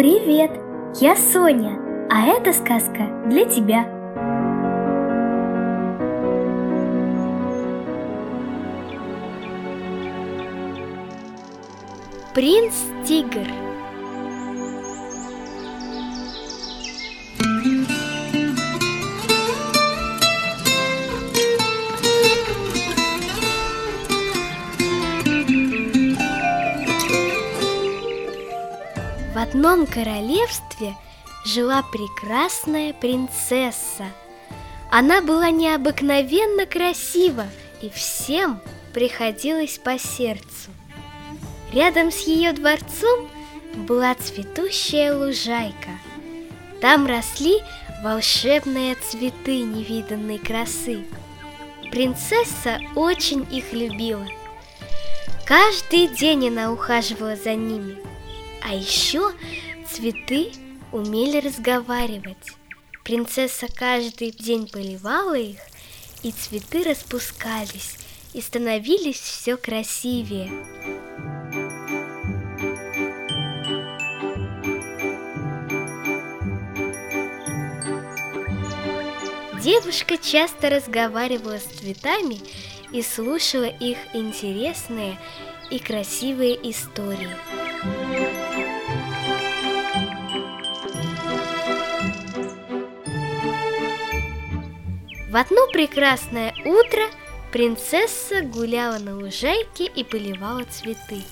Привет, я Соня, а эта сказка для тебя. Принц-тигр одном королевстве жила прекрасная принцесса. Она была необыкновенно красива и всем приходилась по сердцу. Рядом с ее дворцом была цветущая лужайка. Там росли волшебные цветы невиданной красы. Принцесса очень их любила. Каждый день она ухаживала за ними – а еще цветы умели разговаривать. Принцесса каждый день поливала их, и цветы распускались и становились все красивее. Девушка часто разговаривала с цветами и слушала их интересные и красивые истории. В одно прекрасное утро принцесса гуляла на лужайке и поливала цветы.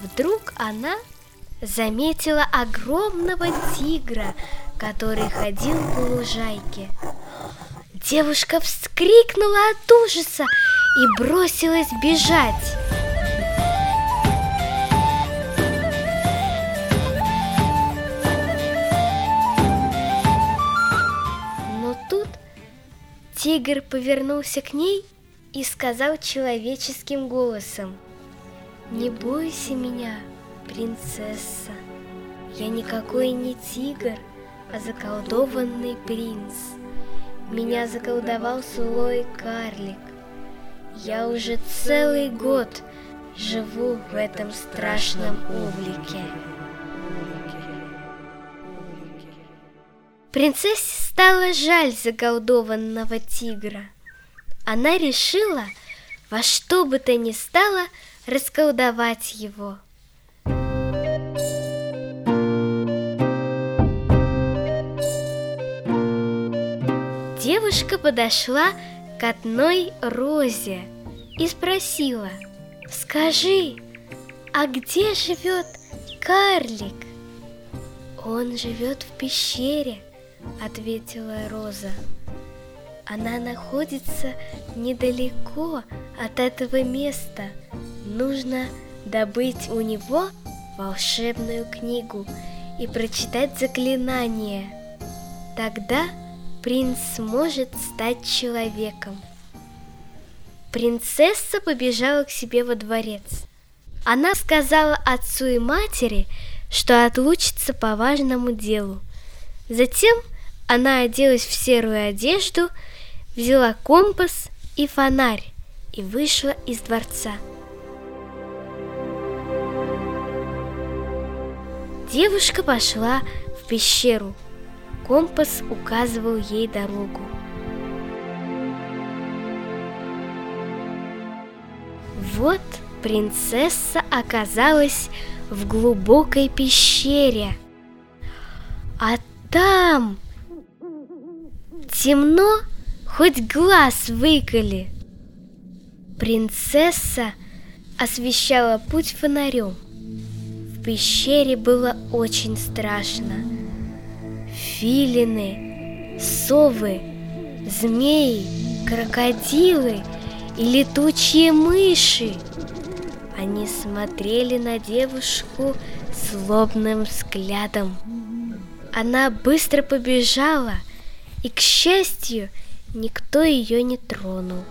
Вдруг она заметила огромного тигра, который ходил по лужайке. Девушка вскрикнула от ужаса и бросилась бежать. Тигр повернулся к ней и сказал человеческим голосом, «Не бойся меня, принцесса, я никакой не тигр, а заколдованный принц. Меня заколдовал злой карлик. Я уже целый год живу в этом страшном облике». Принцессе стало жаль заколдованного тигра. Она решила во что бы то ни стало расколдовать его. Девушка подошла к одной розе и спросила, «Скажи, а где живет карлик?» «Он живет в пещере», — ответила Роза. Она находится недалеко от этого места. Нужно добыть у него волшебную книгу и прочитать заклинание. Тогда принц сможет стать человеком. Принцесса побежала к себе во дворец. Она сказала отцу и матери, что отлучится по важному делу. Затем она оделась в серую одежду, взяла компас и фонарь и вышла из дворца. Девушка пошла в пещеру. Компас указывал ей дорогу. Вот принцесса оказалась в глубокой пещере. А там темно, хоть глаз выколи. Принцесса освещала путь фонарем. В пещере было очень страшно. Филины, совы, змеи, крокодилы и летучие мыши. Они смотрели на девушку злобным взглядом. Она быстро побежала, и, к счастью, никто ее не тронул.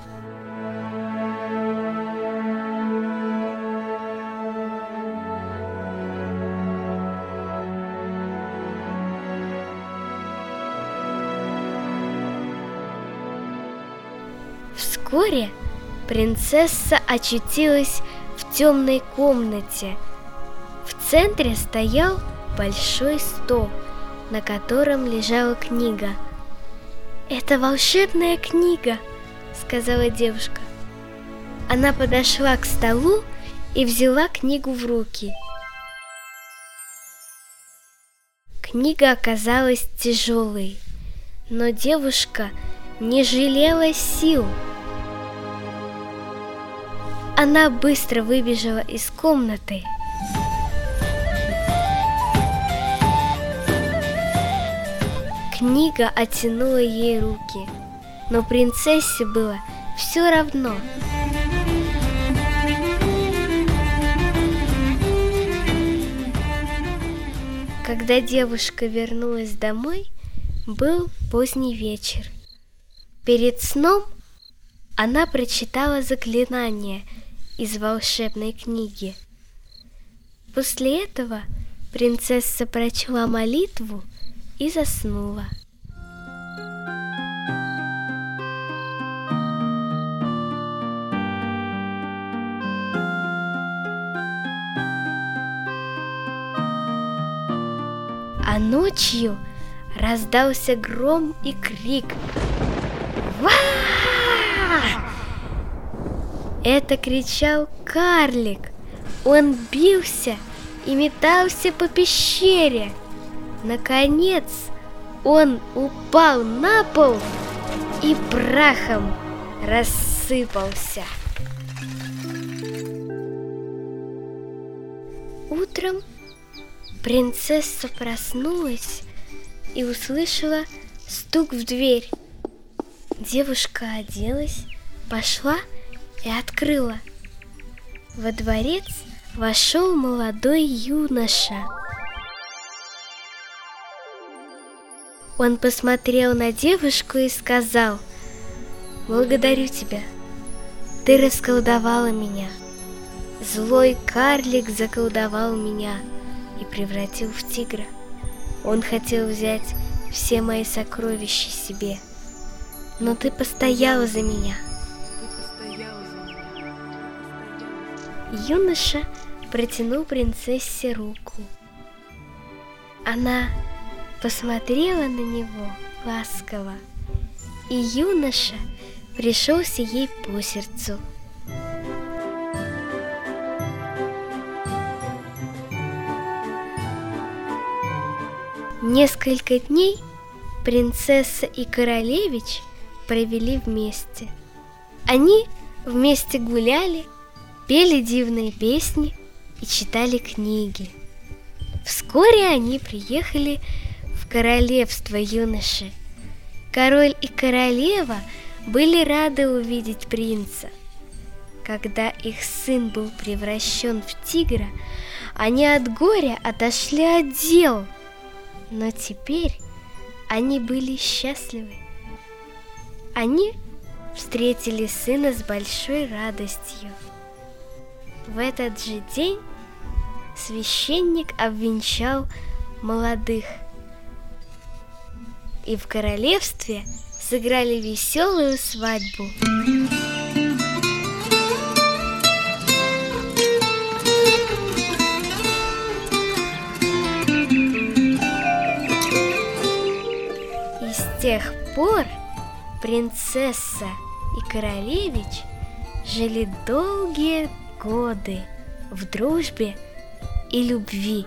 Вскоре принцесса очутилась в темной комнате. В центре стоял большой стол, на котором лежала книга. «Это волшебная книга!» — сказала девушка. Она подошла к столу и взяла книгу в руки. Книга оказалась тяжелой, но девушка не жалела сил. Она быстро выбежала из комнаты. Книга оттянула ей руки, но принцессе было все равно. Когда девушка вернулась домой, был поздний вечер. Перед сном она прочитала заклинание из волшебной книги. После этого принцесса прочла молитву и заснула. А ночью раздался гром и крик. Ва! Это кричал карлик. Он бился и метался по пещере. Наконец он упал на пол и прахом рассыпался. Утром принцесса проснулась и услышала стук в дверь. Девушка оделась, пошла и открыла. Во дворец вошел молодой юноша. Он посмотрел на девушку и сказал, «Благодарю тебя, ты расколдовала меня. Злой карлик заколдовал меня и превратил в тигра. Он хотел взять все мои сокровища себе, но ты постояла за меня». Юноша протянул принцессе руку. Она посмотрела на него ласково, и юноша пришелся ей по сердцу. Несколько дней принцесса и королевич провели вместе. Они вместе гуляли, пели дивные песни и читали книги. Вскоре они приехали королевство юноши. Король и королева были рады увидеть принца. Когда их сын был превращен в тигра, они от горя отошли от дел. Но теперь они были счастливы. Они встретили сына с большой радостью. В этот же день священник обвенчал молодых – и в королевстве сыграли веселую свадьбу. И с тех пор принцесса и королевич жили долгие годы в дружбе и любви.